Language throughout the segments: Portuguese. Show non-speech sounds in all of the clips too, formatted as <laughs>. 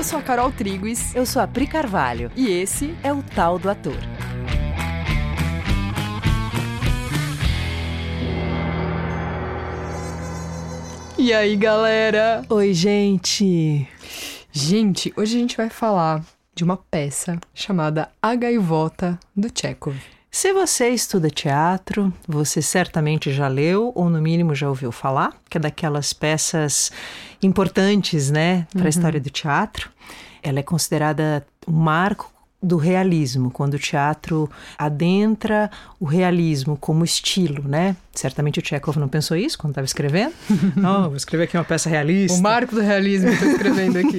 Eu sou a Carol Triguis. Eu sou a Pri Carvalho. E esse é o Tal do Ator. E aí, galera? Oi, gente. Gente, hoje a gente vai falar de uma peça chamada A Gaivota do Chekhov. Se você estuda teatro, você certamente já leu ou no mínimo já ouviu falar, que é daquelas peças importantes, né, para a uhum. história do teatro. Ela é considerada um marco do realismo, quando o teatro adentra o realismo como estilo, né? Certamente o Chekhov não pensou isso quando estava escrevendo. <laughs> não, vou escrever aqui uma peça realista. O marco do realismo que estou escrevendo aqui.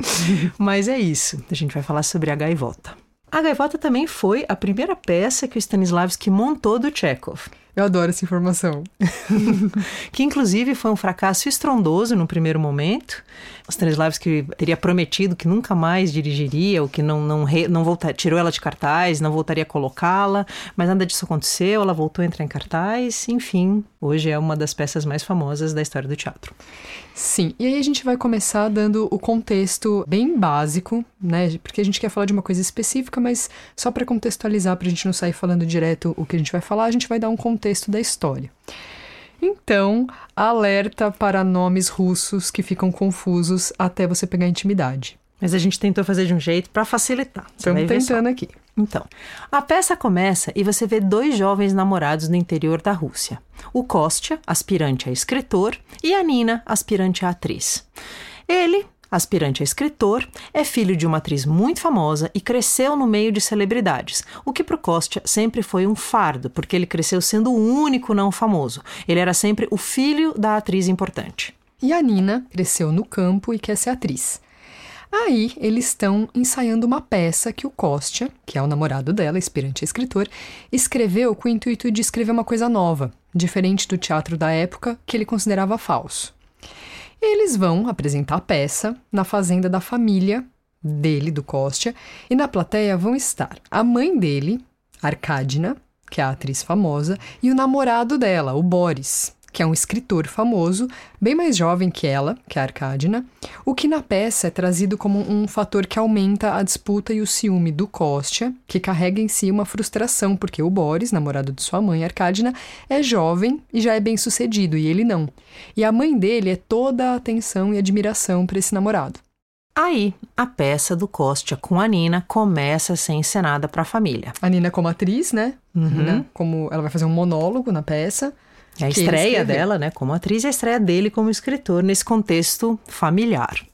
<laughs> Mas é isso. A gente vai falar sobre a gaivota. A Gaivota também foi a primeira peça que o Stanislavski montou do Chekhov. Eu adoro essa informação. <laughs> que inclusive foi um fracasso estrondoso no primeiro momento. Stanislavski teria prometido que nunca mais dirigiria, ou que não, não, re, não voltar, tirou ela de cartaz, não voltaria a colocá-la, mas nada disso aconteceu, ela voltou a entrar em cartaz, enfim, hoje é uma das peças mais famosas da história do teatro. Sim, e aí a gente vai começar dando o contexto bem básico, né? Porque a gente quer falar de uma coisa específica, mas só para contextualizar, para a gente não sair falando direto o que a gente vai falar, a gente vai dar um contexto da história. Então, alerta para nomes russos que ficam confusos até você pegar intimidade. Mas a gente tentou fazer de um jeito para facilitar. Estamos tentando aqui. Então, a peça começa e você vê dois jovens namorados no interior da Rússia. O Kostya, aspirante a escritor, e a Nina, aspirante a atriz. Ele, aspirante a escritor, é filho de uma atriz muito famosa e cresceu no meio de celebridades, o que para Kostya sempre foi um fardo, porque ele cresceu sendo o único não famoso. Ele era sempre o filho da atriz importante. E a Nina cresceu no campo e quer ser atriz. Aí eles estão ensaiando uma peça que o Kostya, que é o namorado dela, aspirante a escritor, escreveu com o intuito de escrever uma coisa nova, diferente do teatro da época que ele considerava falso. Eles vão apresentar a peça na fazenda da família dele, do Kostya, e na plateia vão estar a mãe dele, Arkadina, que é a atriz famosa, e o namorado dela, o Boris, que é um escritor famoso, bem mais jovem que ela, que é a Arcadina, o que na peça é trazido como um fator que aumenta a disputa e o ciúme do Kostya, que carrega em si uma frustração, porque o Boris, namorado de sua mãe, Arcadina, é jovem e já é bem sucedido, e ele não. E a mãe dele é toda a atenção e admiração para esse namorado. Aí, a peça do Kostya com a Nina começa a ser encenada para a família. A Nina como atriz, né? Uhum. Nina, como ela vai fazer um monólogo na peça. É a estreia dela, né, como atriz, e a estreia dele como escritor nesse contexto familiar.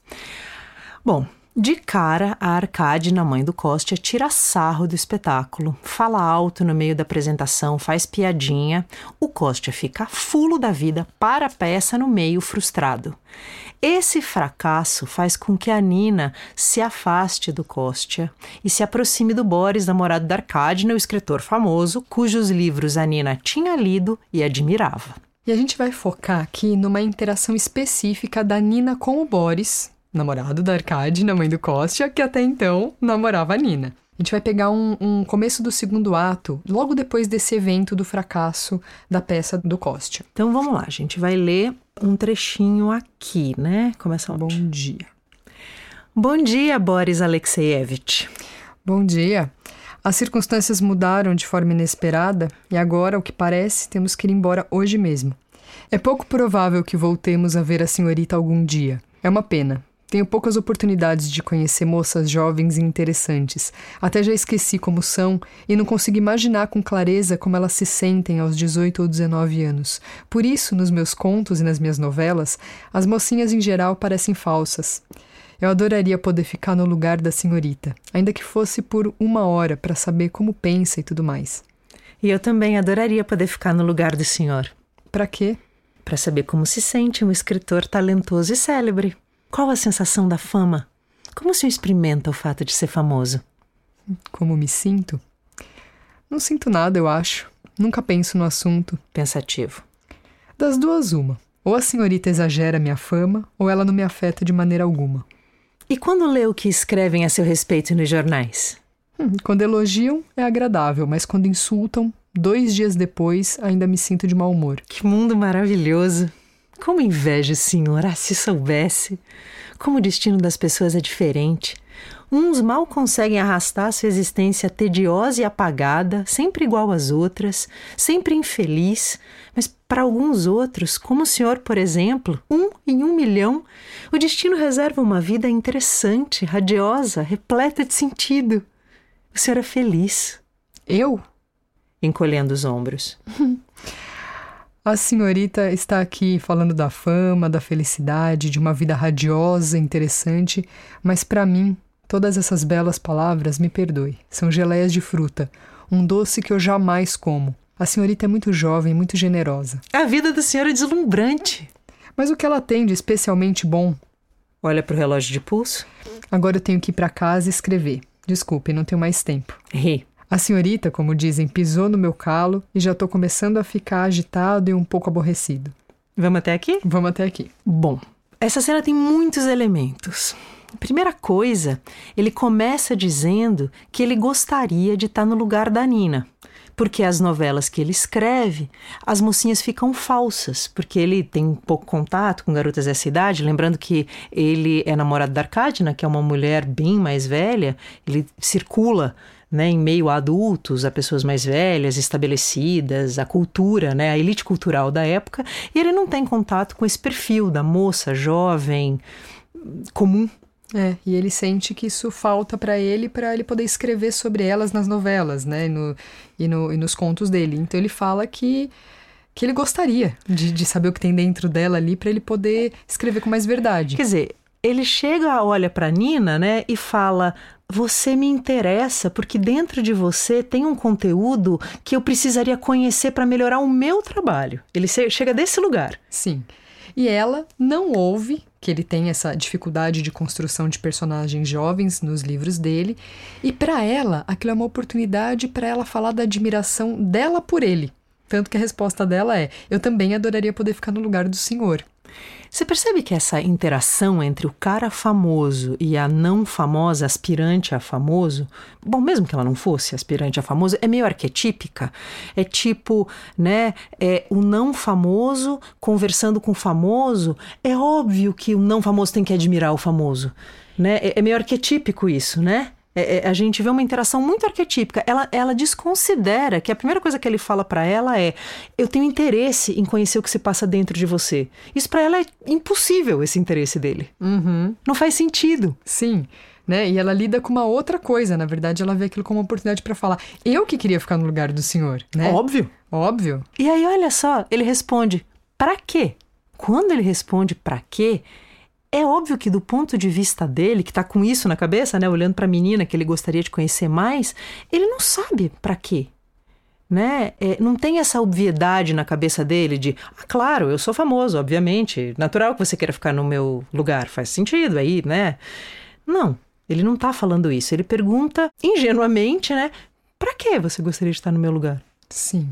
Bom, de cara, a Arcade, mãe do Kostya, tira sarro do espetáculo, fala alto no meio da apresentação, faz piadinha. O Kostya fica fulo da vida, para a peça no meio, frustrado. Esse fracasso faz com que a Nina se afaste do Kostya e se aproxime do Boris, namorado da Arkadina, o escritor famoso, cujos livros a Nina tinha lido e admirava. E a gente vai focar aqui numa interação específica da Nina com o Boris, namorado da Arkadina, mãe do Kostya, que até então namorava a Nina. A gente vai pegar um, um, começo do segundo ato, logo depois desse evento do fracasso da peça do Kostya. Então vamos lá, a gente vai ler um trechinho aqui, né? Começa Bom dia. Bom dia, Boris Alexeyevich. Bom dia. As circunstâncias mudaram de forma inesperada e agora, o que parece, temos que ir embora hoje mesmo. É pouco provável que voltemos a ver a senhorita algum dia. É uma pena. Tenho poucas oportunidades de conhecer moças jovens e interessantes. Até já esqueci como são e não consigo imaginar com clareza como elas se sentem aos 18 ou 19 anos. Por isso, nos meus contos e nas minhas novelas, as mocinhas em geral parecem falsas. Eu adoraria poder ficar no lugar da senhorita, ainda que fosse por uma hora para saber como pensa e tudo mais. E eu também adoraria poder ficar no lugar do senhor. Para quê? Para saber como se sente um escritor talentoso e célebre. Qual a sensação da fama? Como se experimenta o fato de ser famoso? Como me sinto? Não sinto nada, eu acho. Nunca penso no assunto. Pensativo. Das duas, uma. Ou a senhorita exagera minha fama, ou ela não me afeta de maneira alguma. E quando lê o que escrevem a seu respeito nos jornais? Hum, quando elogiam, é agradável, mas quando insultam, dois dias depois, ainda me sinto de mau humor. Que mundo maravilhoso! Como inveja o senhor, ah, se soubesse. Como o destino das pessoas é diferente. Uns mal conseguem arrastar sua existência tediosa e apagada, sempre igual às outras, sempre infeliz, mas para alguns outros, como o senhor, por exemplo, um em um milhão, o destino reserva uma vida interessante, radiosa, repleta de sentido. O senhor é feliz. Eu? Encolhendo os ombros. <laughs> A senhorita está aqui falando da fama, da felicidade, de uma vida radiosa, interessante, mas para mim, todas essas belas palavras, me perdoe, são geleias de fruta, um doce que eu jamais como. A senhorita é muito jovem, muito generosa. A vida da senhora é deslumbrante. Mas o que ela tem de especialmente bom? Olha para o relógio de pulso. Agora eu tenho que ir para casa e escrever. Desculpe, não tenho mais tempo. Ri. A senhorita, como dizem, pisou no meu calo e já estou começando a ficar agitado e um pouco aborrecido. Vamos até aqui? Vamos até aqui. Bom, essa cena tem muitos elementos. Primeira coisa, ele começa dizendo que ele gostaria de estar no lugar da Nina. Porque as novelas que ele escreve, as mocinhas ficam falsas, porque ele tem pouco contato com garotas dessa idade. Lembrando que ele é namorado da Arcadina, que é uma mulher bem mais velha, ele circula né, em meio a adultos, a pessoas mais velhas, estabelecidas, a cultura, né, a elite cultural da época, e ele não tem contato com esse perfil da moça jovem, comum. É, e ele sente que isso falta para ele para ele poder escrever sobre elas nas novelas, né, e, no, e, no, e nos contos dele. Então ele fala que que ele gostaria de, de saber o que tem dentro dela ali para ele poder escrever com mais verdade. Quer dizer, ele chega, olha para Nina, né, e fala: "Você me interessa porque dentro de você tem um conteúdo que eu precisaria conhecer para melhorar o meu trabalho". Ele chega desse lugar. Sim. E ela não ouve que ele tem essa dificuldade de construção de personagens jovens nos livros dele, e para ela, aquilo é uma oportunidade para ela falar da admiração dela por ele. Tanto que a resposta dela é: Eu também adoraria poder ficar no lugar do senhor. Você percebe que essa interação entre o cara famoso e a não famosa aspirante a famoso, bom, mesmo que ela não fosse aspirante a famoso, é meio arquetípica. É tipo, né, é o não famoso conversando com o famoso. É óbvio que o não famoso tem que admirar o famoso, né? É, é meio arquetípico isso, né? É, é, a gente vê uma interação muito arquetípica. Ela, ela desconsidera que a primeira coisa que ele fala para ela é: eu tenho interesse em conhecer o que se passa dentro de você. Isso para ela é impossível, esse interesse dele. Uhum. Não faz sentido. Sim. Né? E ela lida com uma outra coisa. Na verdade, ela vê aquilo como uma oportunidade para falar: eu que queria ficar no lugar do senhor. Né? Óbvio. Óbvio. E aí, olha só, ele responde: para quê? Quando ele responde para quê, é óbvio que, do ponto de vista dele, que está com isso na cabeça, né, olhando para a menina que ele gostaria de conhecer mais, ele não sabe para quê. Né? É, não tem essa obviedade na cabeça dele de, ah, claro, eu sou famoso, obviamente, natural que você queira ficar no meu lugar, faz sentido aí, né? Não, ele não está falando isso. Ele pergunta ingenuamente, né? Para que você gostaria de estar no meu lugar? Sim.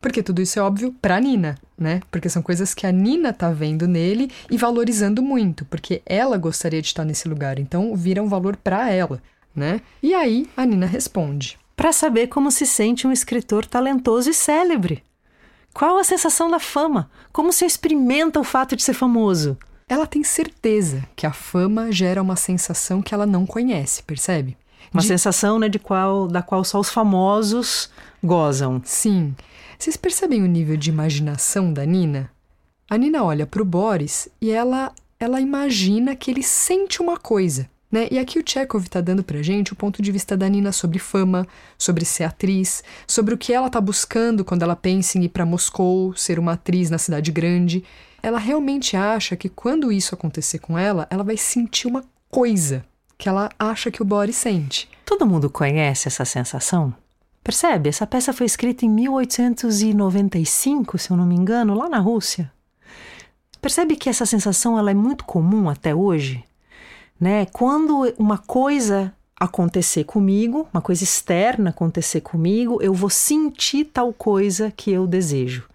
Porque tudo isso é óbvio pra Nina, né? Porque são coisas que a Nina tá vendo nele e valorizando muito, porque ela gostaria de estar nesse lugar, então vira um valor para ela, né? E aí a Nina responde: Para saber como se sente um escritor talentoso e célebre. Qual a sensação da fama? Como se experimenta o fato de ser famoso? Ela tem certeza que a fama gera uma sensação que ela não conhece, percebe? Uma de... sensação né, de qual, da qual só os famosos gozam. Sim. Vocês percebem o nível de imaginação da Nina? A Nina olha para o Boris e ela, ela imagina que ele sente uma coisa. Né? E aqui o Chekhov está dando para gente o ponto de vista da Nina sobre fama, sobre ser atriz, sobre o que ela está buscando quando ela pensa em ir para Moscou, ser uma atriz na cidade grande. Ela realmente acha que quando isso acontecer com ela, ela vai sentir uma coisa que ela acha que o Boris sente. Todo mundo conhece essa sensação? Percebe? Essa peça foi escrita em 1895, se eu não me engano, lá na Rússia. Percebe que essa sensação ela é muito comum até hoje? Né? Quando uma coisa acontecer comigo, uma coisa externa acontecer comigo, eu vou sentir tal coisa que eu desejo.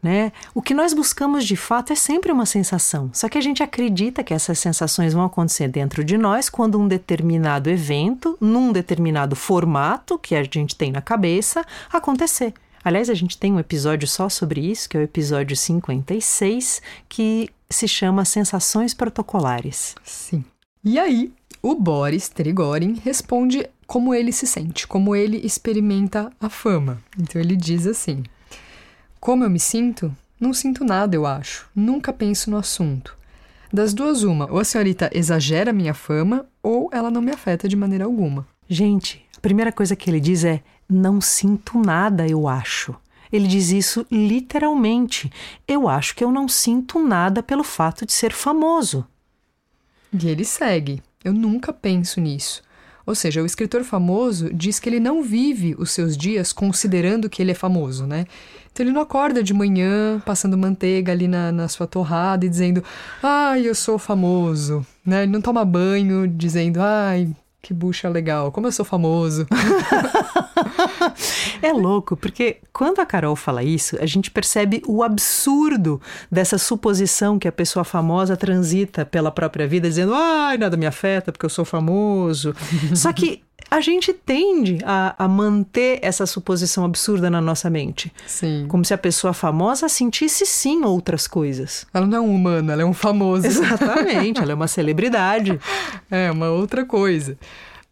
Né? O que nós buscamos de fato é sempre uma sensação, só que a gente acredita que essas sensações vão acontecer dentro de nós quando um determinado evento, num determinado formato que a gente tem na cabeça, acontecer. Aliás, a gente tem um episódio só sobre isso, que é o episódio 56, que se chama Sensações Protocolares. Sim. E aí, o Boris Trigorin responde como ele se sente, como ele experimenta a fama. Então ele diz assim: Como eu me sinto? Não sinto nada, eu acho. Nunca penso no assunto. Das duas, uma, ou a senhorita exagera minha fama, ou ela não me afeta de maneira alguma. Gente, a primeira coisa que ele diz é: não sinto nada, eu acho. Ele diz isso literalmente. Eu acho que eu não sinto nada pelo fato de ser famoso. E ele segue: eu nunca penso nisso. Ou seja, o escritor famoso diz que ele não vive os seus dias considerando que ele é famoso, né? Então ele não acorda de manhã passando manteiga ali na, na sua torrada e dizendo, ai, eu sou famoso, né? Ele não toma banho dizendo, ai, que bucha legal, como eu sou famoso. <laughs> <laughs> é louco, porque quando a Carol fala isso, a gente percebe o absurdo dessa suposição que a pessoa famosa transita pela própria vida, dizendo, ai, nada me afeta porque eu sou famoso. <laughs> Só que a gente tende a, a, manter essa suposição absurda na nossa mente. Sim. Como se a pessoa famosa sentisse sim outras coisas. Ela não é um humano, ela é um famoso. <laughs> Exatamente, ela é uma celebridade. É, uma outra coisa.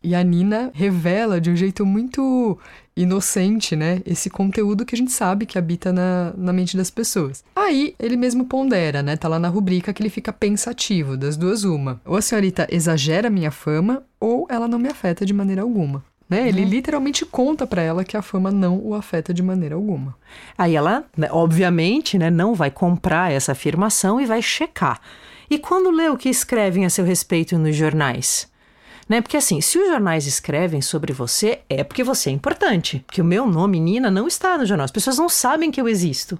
E a Nina revela de um jeito muito inocente, né? Esse conteúdo que a gente sabe que habita na, na mente das pessoas. Aí ele mesmo pondera, né? Tá lá na rubrica que ele fica pensativo, das duas uma. Ou a senhorita exagera minha fama, ou ela não me afeta de maneira alguma. Né? Ele uhum. literalmente conta para ela que a fama não o afeta de maneira alguma. Aí ela, né, obviamente, né, não vai comprar essa afirmação e vai checar. E quando lê o que escrevem a seu respeito nos jornais? Né? Porque assim, se os jornais escrevem sobre você, é porque você é importante. Porque o meu nome, Nina, não está no jornal. As pessoas não sabem que eu existo.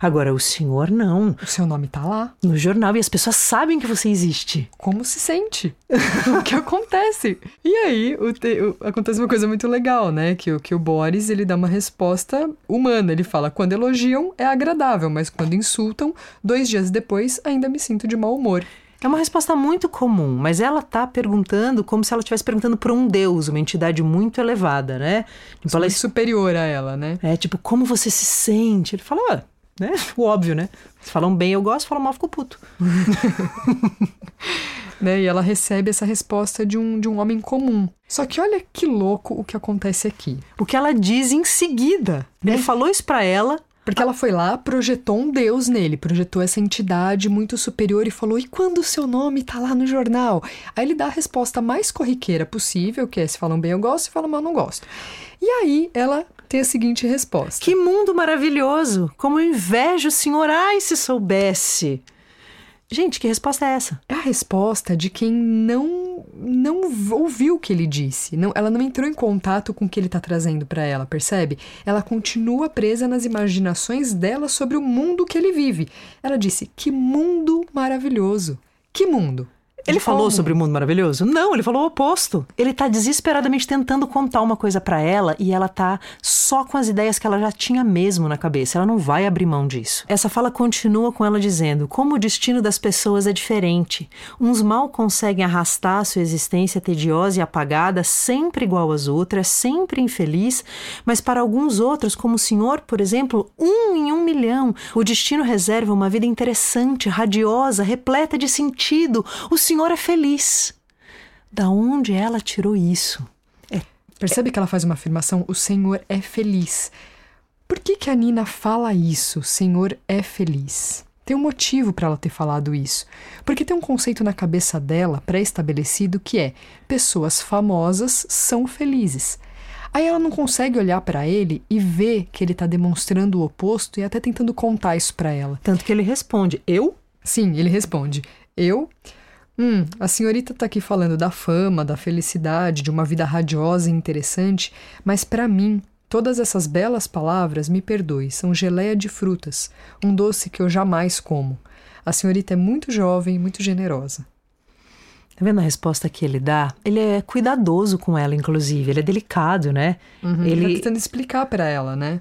Agora, o senhor não. O seu nome está lá. No jornal e as pessoas sabem que você existe. Como se sente? <laughs> o que acontece? E aí, o te, o, acontece uma coisa muito legal, né? Que, que o Boris, ele dá uma resposta humana. Ele fala, quando elogiam, é agradável, mas quando insultam, dois dias depois, ainda me sinto de mau humor. É uma resposta muito comum, mas ela está perguntando como se ela estivesse perguntando para um deus, uma entidade muito elevada, né? Tipo, ela é superior a ela, né? É tipo, como você se sente? Ele fala, ah, né? O óbvio, né? Se falam bem, eu gosto, falam mal, fico puto. <laughs> né? E ela recebe essa resposta de um, de um homem comum. Só que olha que louco o que acontece aqui. O que ela diz em seguida. Ele é. falou isso para ela, porque ela foi lá, projetou um Deus nele, projetou essa entidade muito superior e falou: e quando o seu nome tá lá no jornal? Aí ele dá a resposta mais corriqueira possível, que é: se falam bem eu gosto, se falam mal não gosto. E aí ela tem a seguinte resposta: Que mundo maravilhoso! Como eu invejo o senhor, ai, se soubesse! Gente, que resposta é essa? É a resposta de quem não não ouviu o que ele disse. Não, ela não entrou em contato com o que ele está trazendo para ela, percebe? Ela continua presa nas imaginações dela sobre o mundo que ele vive. Ela disse: "Que mundo maravilhoso! Que mundo! Ele falou sobre o mundo maravilhoso? Não, ele falou o oposto. Ele tá desesperadamente tentando contar uma coisa para ela e ela tá só com as ideias que ela já tinha mesmo na cabeça. Ela não vai abrir mão disso. Essa fala continua com ela dizendo: como o destino das pessoas é diferente. Uns mal conseguem arrastar a sua existência tediosa e apagada, sempre igual às outras, sempre infeliz, mas para alguns outros, como o senhor, por exemplo, um em um milhão, o destino reserva uma vida interessante, radiosa, repleta de sentido. O senhor senhor é feliz. Da onde ela tirou isso? É, Percebe que ela faz uma afirmação? O Senhor é feliz. Por que, que a Nina fala isso? O Senhor é feliz. Tem um motivo para ela ter falado isso. Porque tem um conceito na cabeça dela pré-estabelecido que é: pessoas famosas são felizes. Aí ela não consegue olhar para ele e ver que ele está demonstrando o oposto e até tentando contar isso para ela. Tanto que ele responde: Eu? Sim, ele responde: Eu. Hum, a senhorita está aqui falando da fama, da felicidade, de uma vida radiosa e interessante, mas para mim, todas essas belas palavras, me perdoe, são geleia de frutas, um doce que eu jamais como. A senhorita é muito jovem, muito generosa. Tá vendo a resposta que ele dá? Ele é cuidadoso com ela, inclusive. Ele é delicado, né? Uhum, ele tá tentando explicar para ela, né?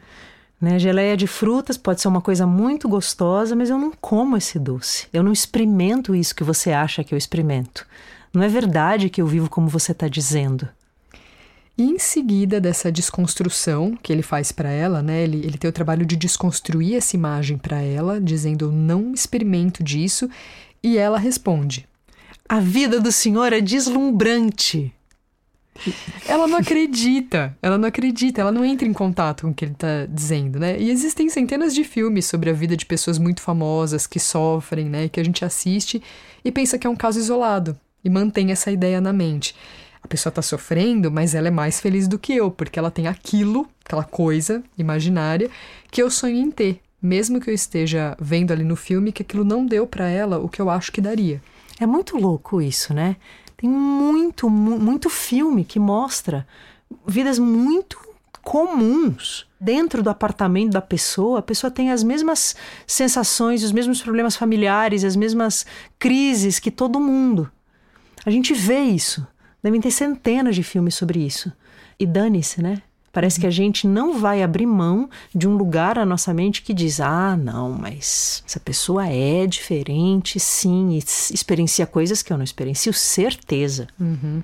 Né? Geleia de frutas pode ser uma coisa muito gostosa, mas eu não como esse doce. Eu não experimento isso que você acha que eu experimento. Não é verdade que eu vivo como você está dizendo. E em seguida dessa desconstrução que ele faz para ela, né? Ele, ele tem o trabalho de desconstruir essa imagem para ela, dizendo: Eu não experimento disso. E ela responde: A vida do senhor é deslumbrante. Ela não acredita, ela não acredita, ela não entra em contato com o que ele está dizendo, né? E existem centenas de filmes sobre a vida de pessoas muito famosas que sofrem, né? Que a gente assiste e pensa que é um caso isolado e mantém essa ideia na mente. A pessoa está sofrendo, mas ela é mais feliz do que eu, porque ela tem aquilo, aquela coisa imaginária que eu sonho em ter, mesmo que eu esteja vendo ali no filme que aquilo não deu para ela o que eu acho que daria. É muito louco isso, né? Tem muito, muito filme que mostra vidas muito comuns. Dentro do apartamento da pessoa, a pessoa tem as mesmas sensações, os mesmos problemas familiares, as mesmas crises que todo mundo. A gente vê isso. Devem ter centenas de filmes sobre isso. E dane-se, né? Parece que a gente não vai abrir mão de um lugar na nossa mente que diz: ah, não, mas essa pessoa é diferente, sim, e experiencia coisas que eu não experiencio, certeza. Uhum.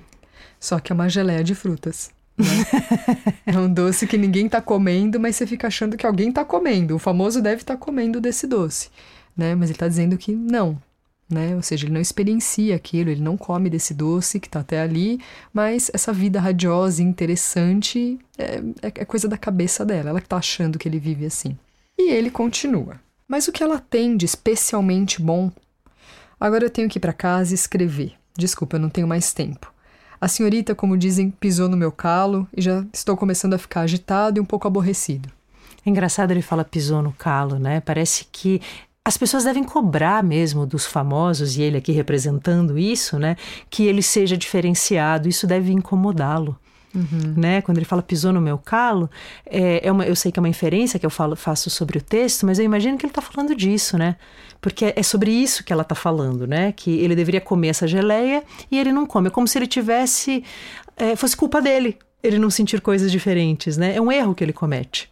Só que é uma geleia de frutas. Né? <laughs> é um doce que ninguém está comendo, mas você fica achando que alguém está comendo. O famoso deve estar tá comendo desse doce, né? Mas ele está dizendo que não, né? Ou seja, ele não experiencia aquilo, ele não come desse doce que está até ali, mas essa vida radiosa e interessante é, é, é coisa da cabeça dela, ela que está achando que ele vive assim. E ele continua. Mas o que ela tem de especialmente bom? Agora eu tenho que ir para casa e escrever. Desculpa, eu não tenho mais tempo. A senhorita, como dizem, pisou no meu calo e já estou começando a ficar agitado e um pouco aborrecido. É engraçado ele fala pisou no calo, né? Parece que as pessoas devem cobrar mesmo dos famosos, e ele aqui representando isso, né? Que ele seja diferenciado, isso deve incomodá-lo. Uhum. Né? Quando ele fala pisou no meu calo, é, é uma, eu sei que é uma inferência que eu falo, faço sobre o texto, mas eu imagino que ele está falando disso, né? Porque é sobre isso que ela está falando, né? Que ele deveria comer essa geleia e ele não come. É como se ele tivesse. É, fosse culpa dele ele não sentir coisas diferentes, né? É um erro que ele comete.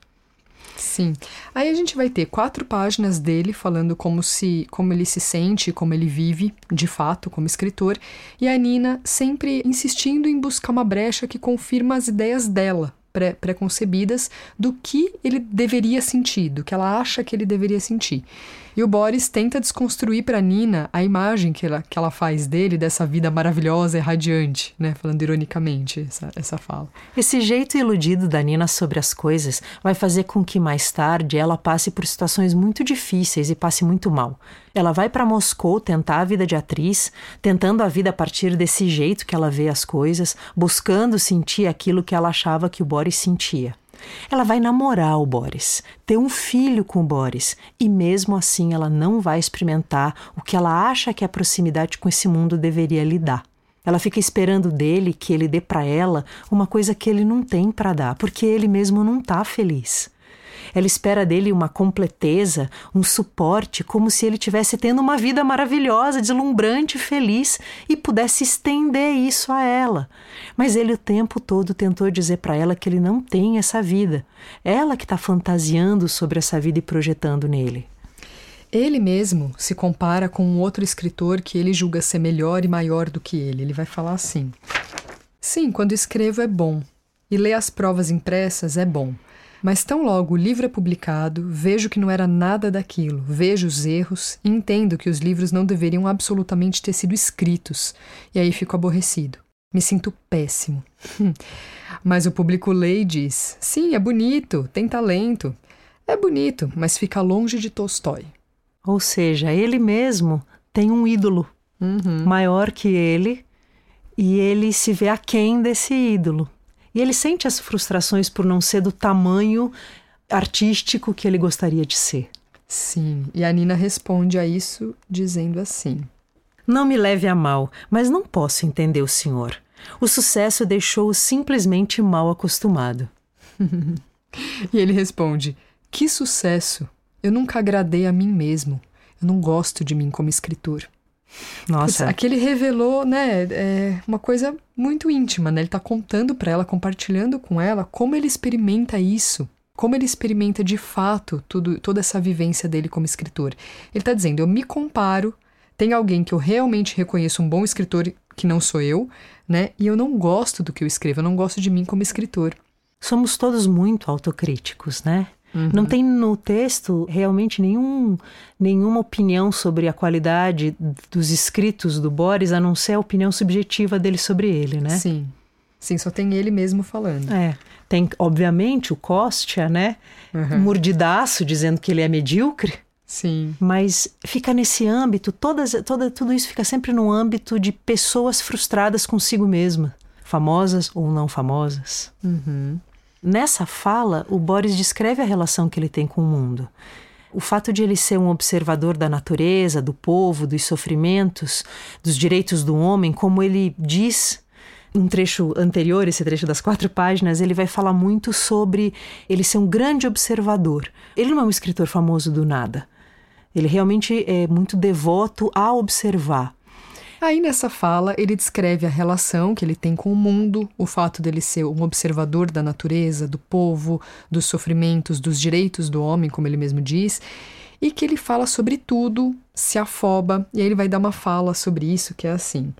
Sim. Aí a gente vai ter quatro páginas dele falando como se como ele se sente, como ele vive, de fato, como escritor, e a Nina sempre insistindo em buscar uma brecha que confirma as ideias dela, pré preconcebidas do que ele deveria sentir, do que ela acha que ele deveria sentir. E o Boris tenta desconstruir para Nina a imagem que ela, que ela faz dele, dessa vida maravilhosa e radiante, né? Falando ironicamente essa, essa fala. Esse jeito iludido da Nina sobre as coisas vai fazer com que mais tarde ela passe por situações muito difíceis e passe muito mal. Ela vai para Moscou tentar a vida de atriz, tentando a vida a partir desse jeito que ela vê as coisas, buscando sentir aquilo que ela achava que o Boris sentia. Ela vai namorar o Boris, ter um filho com o Boris, e mesmo assim ela não vai experimentar o que ela acha que a proximidade com esse mundo deveria lhe dar. Ela fica esperando dele que ele dê para ela uma coisa que ele não tem para dar, porque ele mesmo não está feliz. Ela espera dele uma completeza, um suporte, como se ele tivesse tendo uma vida maravilhosa, deslumbrante, feliz e pudesse estender isso a ela. Mas ele o tempo todo tentou dizer para ela que ele não tem essa vida. Ela que está fantasiando sobre essa vida e projetando nele. Ele mesmo se compara com um outro escritor que ele julga ser melhor e maior do que ele. Ele vai falar assim: Sim, quando escrevo é bom, e ler as provas impressas é bom. Mas tão logo o livro é publicado, vejo que não era nada daquilo, vejo os erros e entendo que os livros não deveriam absolutamente ter sido escritos, e aí fico aborrecido. Me sinto péssimo. <laughs> mas o público lê e diz: sim, é bonito, tem talento. É bonito, mas fica longe de Tolstói. Ou seja, ele mesmo tem um ídolo uhum. maior que ele e ele se vê aquém desse ídolo. E ele sente as frustrações por não ser do tamanho artístico que ele gostaria de ser. Sim, e a Nina responde a isso dizendo assim: Não me leve a mal, mas não posso entender o senhor. O sucesso deixou-o simplesmente mal acostumado. <laughs> e ele responde: Que sucesso! Eu nunca agradei a mim mesmo. Eu não gosto de mim como escritor. Nossa. Aqui ele revelou, né, é uma coisa muito íntima, né? Ele tá contando para ela, compartilhando com ela como ele experimenta isso, como ele experimenta de fato tudo, toda essa vivência dele como escritor. Ele tá dizendo: "Eu me comparo tem alguém que eu realmente reconheço um bom escritor que não sou eu, né? E eu não gosto do que eu escrevo, eu não gosto de mim como escritor. Somos todos muito autocríticos, né? Uhum. Não tem no texto realmente nenhum, nenhuma opinião sobre a qualidade dos escritos do Boris, a não ser a opinião subjetiva dele sobre ele, né? Sim. Sim, só tem ele mesmo falando. É. Tem, obviamente, o Kostia, né? Uhum. Mordidaço, dizendo que ele é medíocre. Sim. Mas fica nesse âmbito, todas, toda, tudo isso fica sempre no âmbito de pessoas frustradas consigo mesma, famosas ou não famosas. Uhum. Nessa fala, o Boris descreve a relação que ele tem com o mundo. O fato de ele ser um observador da natureza, do povo, dos sofrimentos, dos direitos do homem, como ele diz um trecho anterior, esse trecho das quatro páginas, ele vai falar muito sobre ele ser um grande observador. Ele não é um escritor famoso do nada. Ele realmente é muito devoto a observar. Aí nessa fala, ele descreve a relação que ele tem com o mundo, o fato dele ser um observador da natureza, do povo, dos sofrimentos, dos direitos do homem, como ele mesmo diz, e que ele fala sobre tudo, se afoba, e aí ele vai dar uma fala sobre isso que é assim: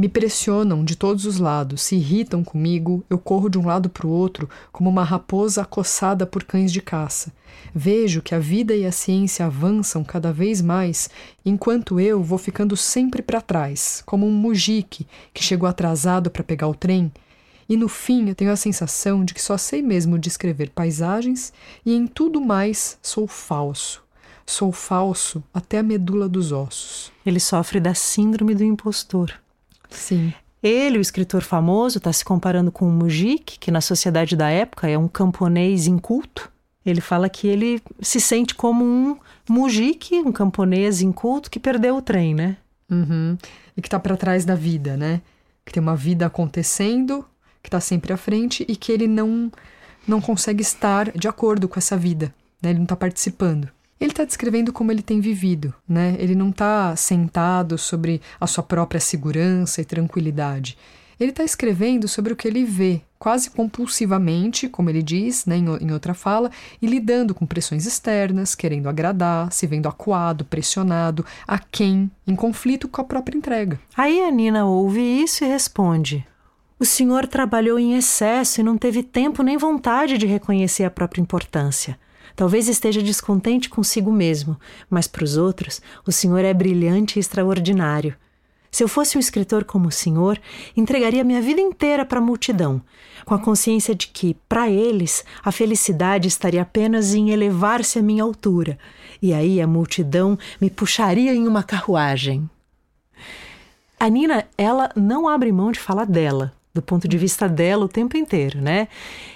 me pressionam de todos os lados, se irritam comigo, eu corro de um lado para o outro como uma raposa acossada por cães de caça. Vejo que a vida e a ciência avançam cada vez mais, enquanto eu vou ficando sempre para trás, como um mujique que chegou atrasado para pegar o trem. E no fim eu tenho a sensação de que só sei mesmo descrever paisagens e em tudo mais sou falso. Sou falso até a medula dos ossos. Ele sofre da síndrome do impostor. Sim. Ele, o escritor famoso, está se comparando com o Mujik, que na sociedade da época é um camponês inculto. Ele fala que ele se sente como um Mujik, um camponês inculto que perdeu o trem, né? Uhum. E que está para trás da vida, né? Que tem uma vida acontecendo, que está sempre à frente e que ele não, não consegue estar de acordo com essa vida, né? Ele não está participando. Ele está descrevendo como ele tem vivido, né? Ele não está sentado sobre a sua própria segurança e tranquilidade. Ele está escrevendo sobre o que ele vê, quase compulsivamente, como ele diz né, em, em outra fala, e lidando com pressões externas, querendo agradar, se vendo acuado, pressionado, a quem, em conflito com a própria entrega. Aí a Nina ouve isso e responde: O senhor trabalhou em excesso e não teve tempo nem vontade de reconhecer a própria importância. Talvez esteja descontente consigo mesmo, mas para os outros, o senhor é brilhante e extraordinário. Se eu fosse um escritor como o senhor, entregaria minha vida inteira para a multidão, com a consciência de que, para eles, a felicidade estaria apenas em elevar-se à minha altura, e aí a multidão me puxaria em uma carruagem. A Nina, ela não abre mão de falar dela, do ponto de vista dela o tempo inteiro, né?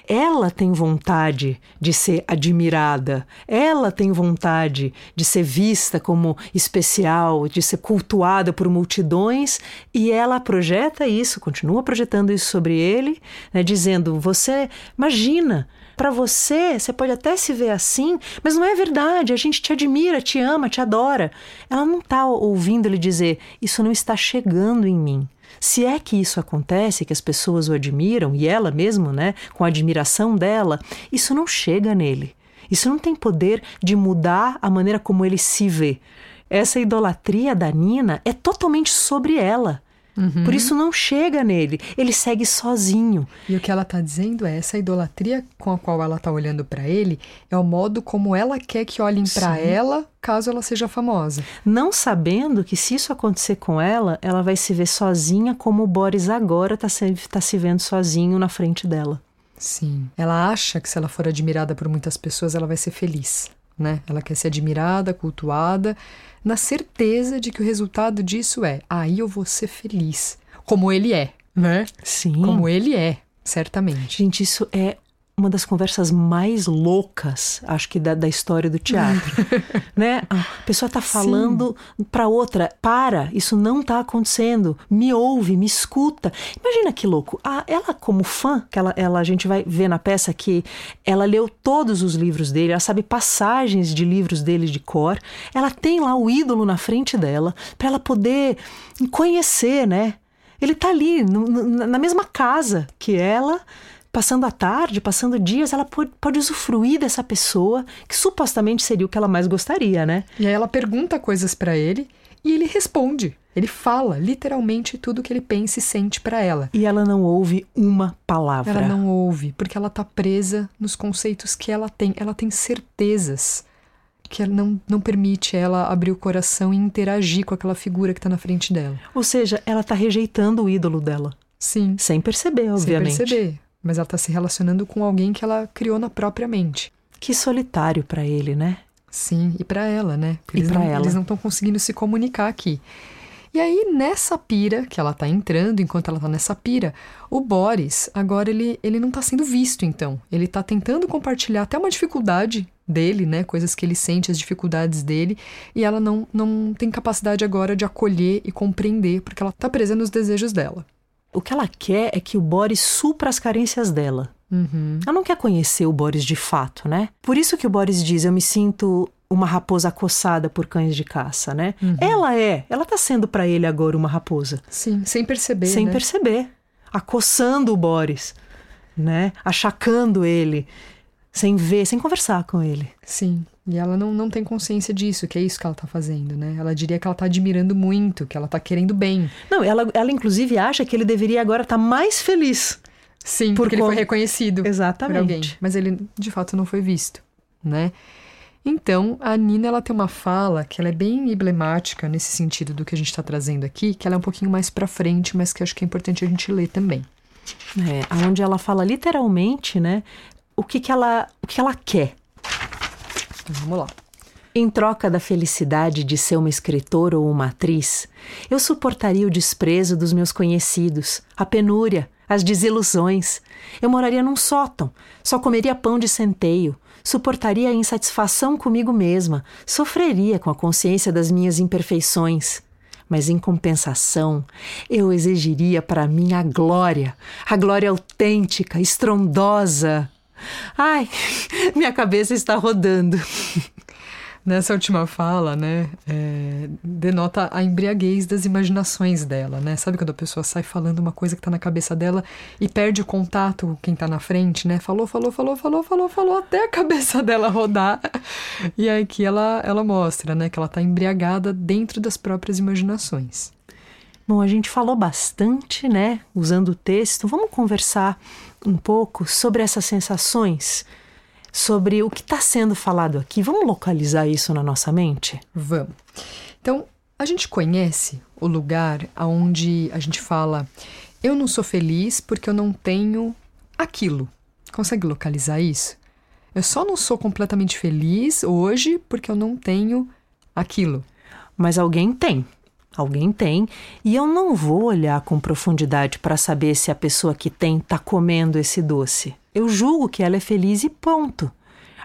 Ela tem vontade de ser admirada, ela tem vontade de ser vista como especial, de ser cultuada por multidões, e ela projeta isso, continua projetando isso sobre ele, né, dizendo: Você imagina, para você, você pode até se ver assim, mas não é verdade. A gente te admira, te ama, te adora. Ela não está ouvindo ele dizer: Isso não está chegando em mim. Se é que isso acontece, que as pessoas o admiram, e ela mesmo, né, com a admiração dela, isso não chega nele. Isso não tem poder de mudar a maneira como ele se vê. Essa idolatria da Nina é totalmente sobre ela. Uhum. Por isso não chega nele, ele segue sozinho. E o que ela está dizendo é essa idolatria com a qual ela está olhando para ele é o modo como ela quer que olhem para ela caso ela seja famosa. Não sabendo que se isso acontecer com ela, ela vai se ver sozinha como o Boris agora está se, tá se vendo sozinho na frente dela. Sim. Ela acha que se ela for admirada por muitas pessoas, ela vai ser feliz. Né? Ela quer ser admirada, cultuada, na certeza de que o resultado disso é aí eu vou ser feliz, como ele é, né? Sim. Como ele é, certamente. Gente, isso é uma das conversas mais loucas, acho que da, da história do teatro, <laughs> né? A pessoa está falando para outra, para, isso não está acontecendo, me ouve, me escuta. Imagina que louco. Ah, ela como fã, que ela, ela a gente vai ver na peça que ela leu todos os livros dele, ela sabe passagens de livros dele de cor, ela tem lá o ídolo na frente dela para ela poder conhecer, né? Ele está ali no, na mesma casa que ela passando a tarde, passando dias, ela pode, pode usufruir dessa pessoa que supostamente seria o que ela mais gostaria, né? E aí ela pergunta coisas para ele E ele responde. Ele fala literalmente tudo que ele pensa e sente para ela. E ela não ouve uma palavra. Ela não ouve, porque ela tá presa nos conceitos que ela tem. Ela tem certezas que ela não, não permite ela abrir o coração e interagir com aquela figura que tá na frente dela. Ou seja, ela tá rejeitando o ídolo dela. Sim. Sem perceber, obviamente. Sem perceber. Mas ela tá se relacionando com alguém que ela criou na própria mente. Que solitário para ele, né? Sim, e para ela, né? E para ela. Eles não estão conseguindo se comunicar aqui. E aí, nessa pira que ela tá entrando, enquanto ela tá nessa pira, o Boris, agora ele, ele não tá sendo visto, então. Ele tá tentando compartilhar até uma dificuldade dele, né? Coisas que ele sente, as dificuldades dele, e ela não, não tem capacidade agora de acolher e compreender, porque ela tá presa nos desejos dela. O que ela quer é que o Boris supra as carências dela. Uhum. Ela não quer conhecer o Boris de fato, né? Por isso que o Boris diz: Eu me sinto uma raposa acossada por cães de caça, né? Uhum. Ela é, ela tá sendo para ele agora uma raposa. Sim, sem perceber. Sem né? perceber. Acossando o Boris, né? Achacando ele, sem ver, sem conversar com ele. Sim. E ela não, não tem consciência disso, que é isso que ela tá fazendo, né? Ela diria que ela tá admirando muito, que ela tá querendo bem. Não, ela, ela inclusive acha que ele deveria agora estar tá mais feliz. Sim, porque ele foi reconhecido Exatamente. por alguém. Mas ele, de fato, não foi visto, né? Então, a Nina ela tem uma fala que ela é bem emblemática nesse sentido do que a gente está trazendo aqui, que ela é um pouquinho mais para frente, mas que acho que é importante a gente ler também. É, onde ela fala literalmente, né, o que, que ela, o que ela quer. Então, vamos lá. Em troca da felicidade de ser uma escritora ou uma atriz, eu suportaria o desprezo dos meus conhecidos, a penúria, as desilusões. Eu moraria num sótão, só comeria pão de centeio, suportaria a insatisfação comigo mesma, sofreria com a consciência das minhas imperfeições. Mas em compensação, eu exigiria para mim a glória, a glória autêntica, estrondosa. Ai, <laughs> minha cabeça está rodando. Nessa última fala, né, é, denota a embriaguez das imaginações dela, né? Sabe quando a pessoa sai falando uma coisa que tá na cabeça dela e perde o contato com quem tá na frente, né? Falou, falou, falou, falou, falou, falou até a cabeça <laughs> dela rodar. E aí que ela, ela mostra, né, que ela tá embriagada dentro das próprias imaginações. Bom, a gente falou bastante, né, usando o texto. Vamos conversar um pouco sobre essas sensações sobre o que está sendo falado aqui. Vamos localizar isso na nossa mente? Vamos. Então, a gente conhece o lugar onde a gente fala: eu não sou feliz porque eu não tenho aquilo. Consegue localizar isso? Eu só não sou completamente feliz hoje porque eu não tenho aquilo. Mas alguém tem. Alguém tem, e eu não vou olhar com profundidade para saber se a pessoa que tem está comendo esse doce. Eu julgo que ela é feliz e ponto.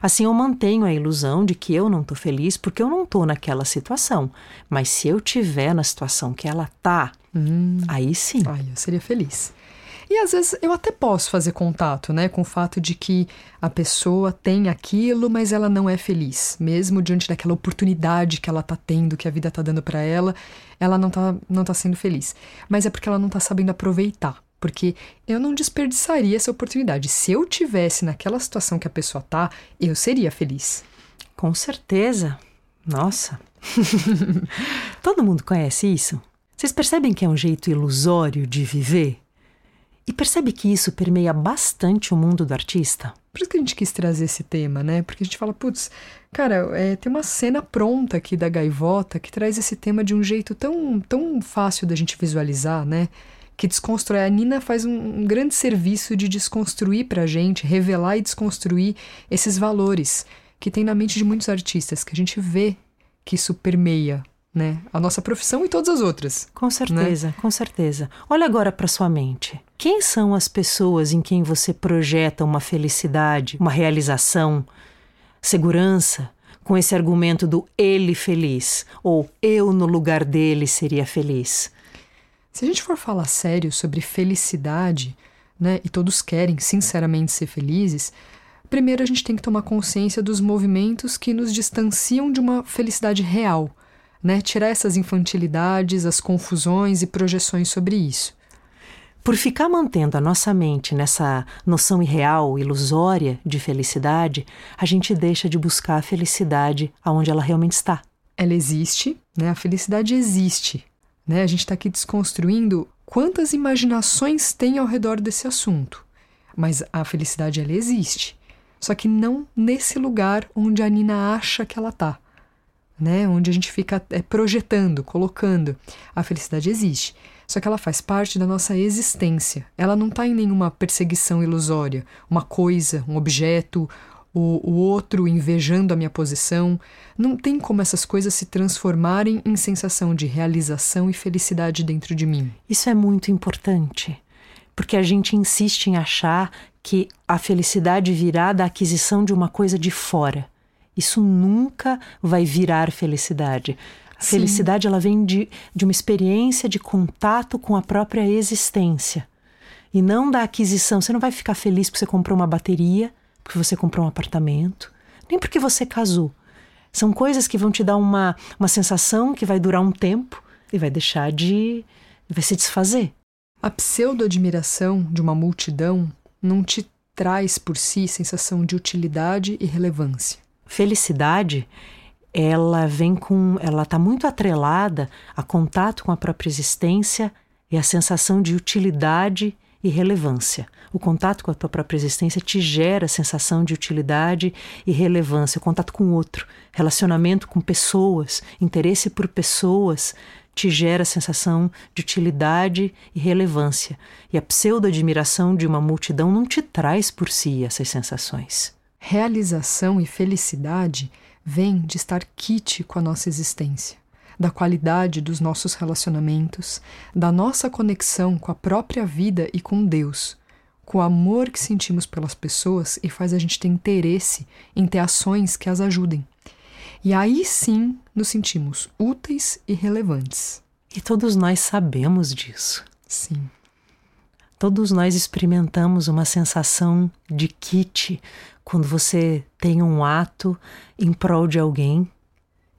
Assim eu mantenho a ilusão de que eu não estou feliz porque eu não estou naquela situação. Mas se eu tiver na situação que ela tá, hum, aí sim. Aí eu seria feliz. E às vezes eu até posso fazer contato, né, com o fato de que a pessoa tem aquilo, mas ela não é feliz, mesmo diante daquela oportunidade que ela tá tendo, que a vida tá dando para ela, ela não tá não tá sendo feliz. Mas é porque ela não tá sabendo aproveitar. Porque eu não desperdiçaria essa oportunidade. Se eu tivesse naquela situação que a pessoa tá, eu seria feliz. Com certeza. Nossa. <laughs> Todo mundo conhece isso? Vocês percebem que é um jeito ilusório de viver? E percebe que isso permeia bastante o mundo do artista? Por isso que a gente quis trazer esse tema, né? Porque a gente fala, putz, cara, é, tem uma cena pronta aqui da gaivota que traz esse tema de um jeito tão, tão fácil da gente visualizar, né? Que desconstrói. A Nina faz um, um grande serviço de desconstruir pra gente, revelar e desconstruir esses valores que tem na mente de muitos artistas, que a gente vê que isso permeia né? A nossa profissão e todas as outras. Com certeza, né? com certeza. Olha agora para sua mente. Quem são as pessoas em quem você projeta uma felicidade, uma realização, segurança, com esse argumento do ele feliz ou eu no lugar dele seria feliz? Se a gente for falar sério sobre felicidade, né, e todos querem sinceramente ser felizes, primeiro a gente tem que tomar consciência dos movimentos que nos distanciam de uma felicidade real né? Tirar essas infantilidades, as confusões e projeções sobre isso. Por ficar mantendo a nossa mente nessa noção irreal, ilusória de felicidade, a gente deixa de buscar a felicidade aonde ela realmente está. ela existe, né? A felicidade existe, né? A gente está aqui desconstruindo quantas imaginações tem ao redor desse assunto. Mas a felicidade ela existe. Só que não nesse lugar onde a Nina acha que ela tá, né? Onde a gente fica é, projetando, colocando. A felicidade existe. Só que ela faz parte da nossa existência. Ela não está em nenhuma perseguição ilusória, uma coisa, um objeto, o, o outro invejando a minha posição. Não tem como essas coisas se transformarem em sensação de realização e felicidade dentro de mim. Isso é muito importante, porque a gente insiste em achar que a felicidade virá da aquisição de uma coisa de fora. Isso nunca vai virar felicidade. A Sim. felicidade ela vem de, de uma experiência de contato com a própria existência. E não da aquisição. Você não vai ficar feliz porque você comprou uma bateria porque você comprou um apartamento, nem porque você casou. São coisas que vão te dar uma, uma sensação que vai durar um tempo e vai deixar de. vai se desfazer. A pseudo-admiração de uma multidão não te traz por si sensação de utilidade e relevância. Felicidade, ela vem com. ela está muito atrelada a contato com a própria existência e a sensação de utilidade e relevância. O contato com a tua própria existência te gera sensação de utilidade e relevância. O contato com o outro, relacionamento com pessoas, interesse por pessoas, te gera sensação de utilidade e relevância. E a pseudo-admiração de uma multidão não te traz por si essas sensações. Realização e felicidade vêm de estar quite com a nossa existência da qualidade dos nossos relacionamentos, da nossa conexão com a própria vida e com Deus, com o amor que sentimos pelas pessoas e faz a gente ter interesse em ter ações que as ajudem. E aí sim nos sentimos úteis e relevantes. E todos nós sabemos disso. Sim. Todos nós experimentamos uma sensação de kit quando você tem um ato em prol de alguém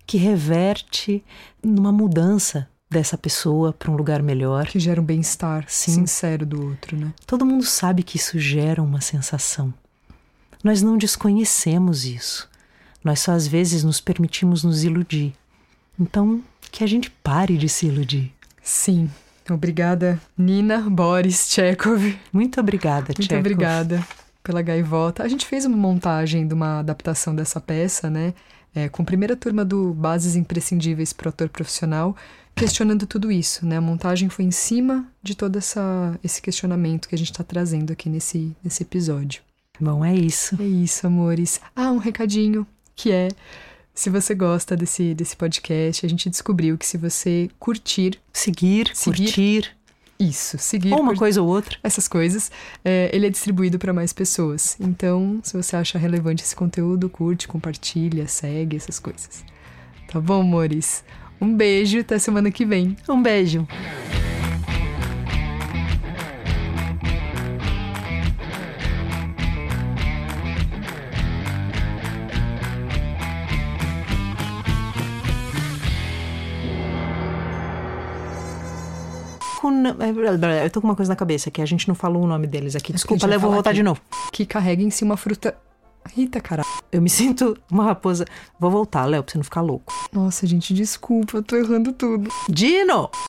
que reverte numa mudança dessa pessoa para um lugar melhor. Que gera um bem-estar sincero do outro, né? Todo mundo sabe que isso gera uma sensação. Nós não desconhecemos isso. Nós só às vezes nos permitimos nos iludir. Então, que a gente pare de se iludir. Sim. Obrigada, Nina Boris Chekhov. Muito obrigada, Muito obrigada pela gaivota. A gente fez uma montagem de uma adaptação dessa peça, né? é, com a primeira turma do Bases Imprescindíveis para o Ator Profissional, questionando tudo isso. Né? A montagem foi em cima de todo essa, esse questionamento que a gente está trazendo aqui nesse, nesse episódio. Bom, é isso. É isso, amores. Ah, um recadinho que é. Se você gosta desse, desse podcast, a gente descobriu que se você curtir, seguir, seguir curtir, isso, seguir. Ou uma coisa ou outra. Essas coisas. É, ele é distribuído para mais pessoas. Então, se você acha relevante esse conteúdo, curte, compartilha, segue, essas coisas. Tá bom, amores? Um beijo, até semana que vem. Um beijo. É, eu tô com uma coisa na cabeça que a gente não falou o nome deles aqui. Desculpa, Léo, vou voltar aqui. de novo. Que carrega em si uma fruta. Rita, cara. Eu me sinto uma raposa. Vou voltar, Léo, pra você não ficar louco. Nossa, gente, desculpa, eu tô errando tudo. Dino!